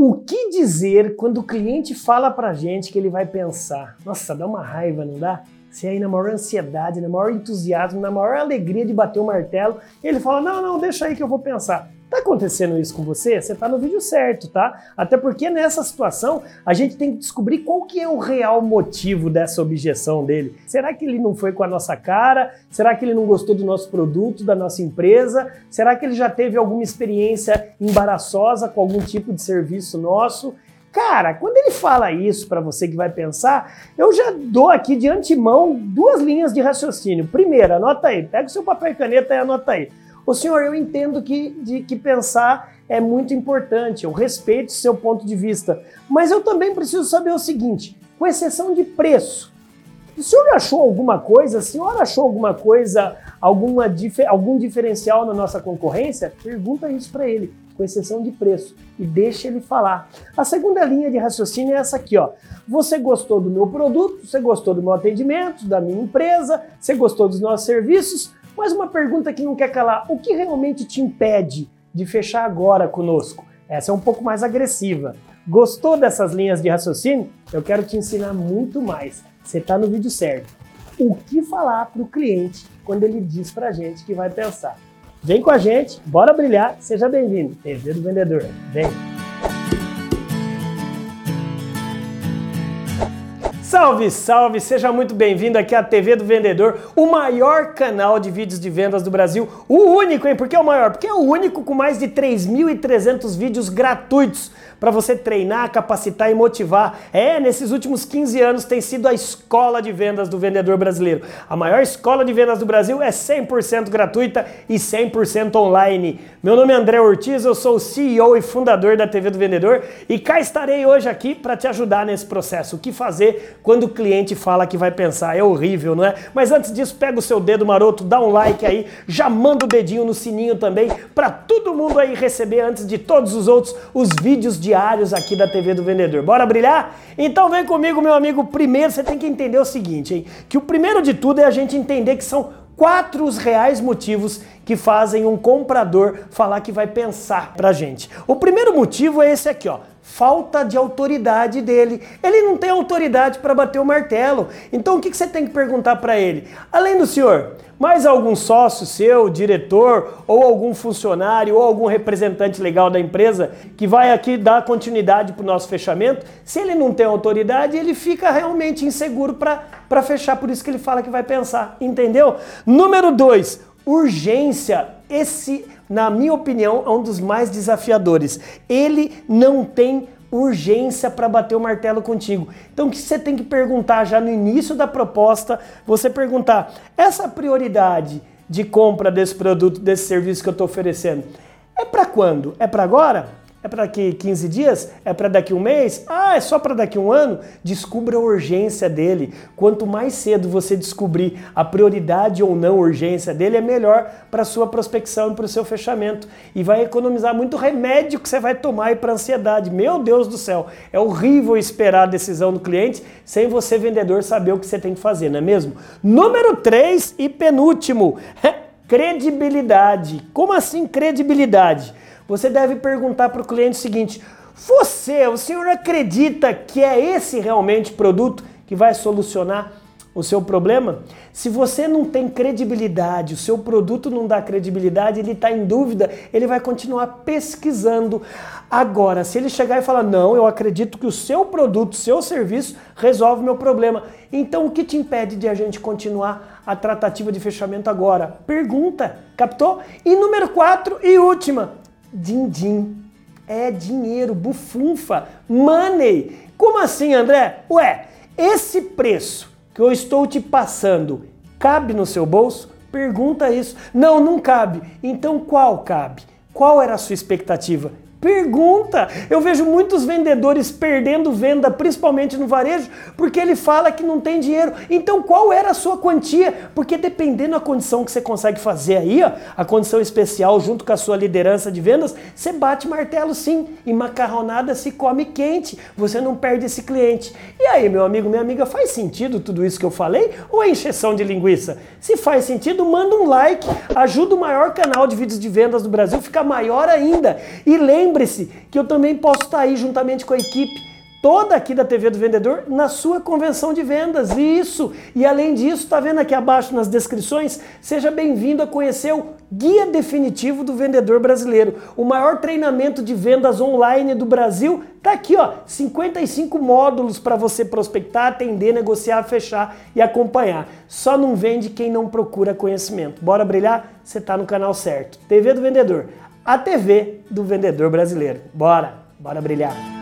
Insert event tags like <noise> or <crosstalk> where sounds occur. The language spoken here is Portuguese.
O que dizer quando o cliente fala pra gente que ele vai pensar? Nossa, dá uma raiva, não dá? Você aí na maior ansiedade, na maior entusiasmo, na maior alegria de bater o martelo, ele fala: "Não, não, deixa aí que eu vou pensar". Tá acontecendo isso com você? Você tá no vídeo certo, tá? Até porque nessa situação a gente tem que descobrir qual que é o real motivo dessa objeção dele. Será que ele não foi com a nossa cara? Será que ele não gostou do nosso produto, da nossa empresa? Será que ele já teve alguma experiência embaraçosa com algum tipo de serviço nosso? Cara, quando ele fala isso para você que vai pensar, eu já dou aqui de antemão duas linhas de raciocínio. Primeira, anota aí, pega o seu papel e caneta e anota aí. O senhor, eu entendo que, de, que pensar é muito importante, eu respeito seu ponto de vista, mas eu também preciso saber o seguinte: com exceção de preço, o senhor achou alguma coisa? A senhora achou alguma coisa, alguma, algum diferencial na nossa concorrência? Pergunta isso para ele, com exceção de preço, e deixa ele falar. A segunda linha de raciocínio é essa aqui, ó. Você gostou do meu produto, você gostou do meu atendimento, da minha empresa, você gostou dos nossos serviços, mas uma pergunta que não quer calar: o que realmente te impede de fechar agora conosco? Essa é um pouco mais agressiva. Gostou dessas linhas de raciocínio? Eu quero te ensinar muito mais. Você está no vídeo certo. O que falar para o cliente quando ele diz para a gente que vai pensar? Vem com a gente, bora brilhar, seja bem-vindo. TV do Vendedor. Vem! Salve, salve! Seja muito bem-vindo aqui à TV do Vendedor, o maior canal de vídeos de vendas do Brasil. O único, hein? Por que é o maior? Porque é o único com mais de 3.300 vídeos gratuitos para você treinar, capacitar e motivar. É, nesses últimos 15 anos tem sido a escola de vendas do vendedor brasileiro. A maior escola de vendas do Brasil é 100% gratuita e 100% online. Meu nome é André Ortiz, eu sou o CEO e fundador da TV do Vendedor e cá estarei hoje aqui para te ajudar nesse processo. O que fazer quando o cliente fala que vai pensar? É horrível, não é? Mas antes disso, pega o seu dedo maroto, dá um like aí, já manda o dedinho no sininho também para todo mundo aí receber antes de todos os outros os vídeos diários aqui da TV do Vendedor. Bora brilhar? Então vem comigo, meu amigo. Primeiro você tem que entender o seguinte, hein? Que o primeiro de tudo é a gente entender que são quatro os reais motivos que fazem um comprador falar que vai pensar pra gente. O primeiro motivo é esse aqui, ó falta de autoridade dele. Ele não tem autoridade para bater o martelo. Então o que você tem que perguntar para ele? Além do senhor, mais algum sócio seu, diretor, ou algum funcionário, ou algum representante legal da empresa que vai aqui dar continuidade para o nosso fechamento? Se ele não tem autoridade, ele fica realmente inseguro para fechar. Por isso que ele fala que vai pensar. Entendeu? Número dois, urgência. Esse na minha opinião, é um dos mais desafiadores. Ele não tem urgência para bater o martelo contigo. Então o que você tem que perguntar já no início da proposta, você perguntar: essa prioridade de compra desse produto, desse serviço que eu estou oferecendo, é para quando? É para agora? É para daqui 15 dias? É para daqui um mês? Ah, é só para daqui um ano? Descubra a urgência dele. Quanto mais cedo você descobrir a prioridade ou não urgência dele, é melhor para sua prospecção e para o seu fechamento. E vai economizar muito remédio que você vai tomar para ansiedade. Meu Deus do céu, é horrível esperar a decisão do cliente sem você, vendedor, saber o que você tem que fazer, não é mesmo? Número 3 e penúltimo, <laughs> credibilidade. Como assim credibilidade? Você deve perguntar para o cliente o seguinte: você, o senhor acredita que é esse realmente produto que vai solucionar o seu problema? Se você não tem credibilidade, o seu produto não dá credibilidade, ele está em dúvida, ele vai continuar pesquisando. Agora, se ele chegar e falar, não, eu acredito que o seu produto, seu serviço resolve o meu problema, então o que te impede de a gente continuar a tratativa de fechamento agora? Pergunta, captou? E número 4 e última, din-din. É dinheiro, bufunfa, money. Como assim, André? Ué, esse preço que eu estou te passando cabe no seu bolso? Pergunta isso. Não, não cabe. Então qual cabe? Qual era a sua expectativa? Pergunta! Eu vejo muitos vendedores perdendo venda, principalmente no varejo, porque ele fala que não tem dinheiro. Então qual era a sua quantia? Porque dependendo da condição que você consegue fazer aí, ó, a condição especial junto com a sua liderança de vendas, você bate martelo sim. E macarronada se come quente. Você não perde esse cliente. E aí, meu amigo, minha amiga, faz sentido tudo isso que eu falei? Ou é encheção de linguiça? Se faz sentido, manda um like, ajuda o maior canal de vídeos de vendas do Brasil a ficar maior ainda. E lembre lembre-se que eu também posso estar aí juntamente com a equipe toda aqui da TV do Vendedor na sua convenção de vendas. Isso! E além disso, está vendo aqui abaixo nas descrições? Seja bem-vindo a conhecer o Guia Definitivo do Vendedor Brasileiro, o maior treinamento de vendas online do Brasil. Tá aqui, ó, 55 módulos para você prospectar, atender, negociar, fechar e acompanhar. Só não vende quem não procura conhecimento. Bora brilhar? Você está no canal certo. TV do Vendedor, a TV do vendedor brasileiro. Bora, bora brilhar.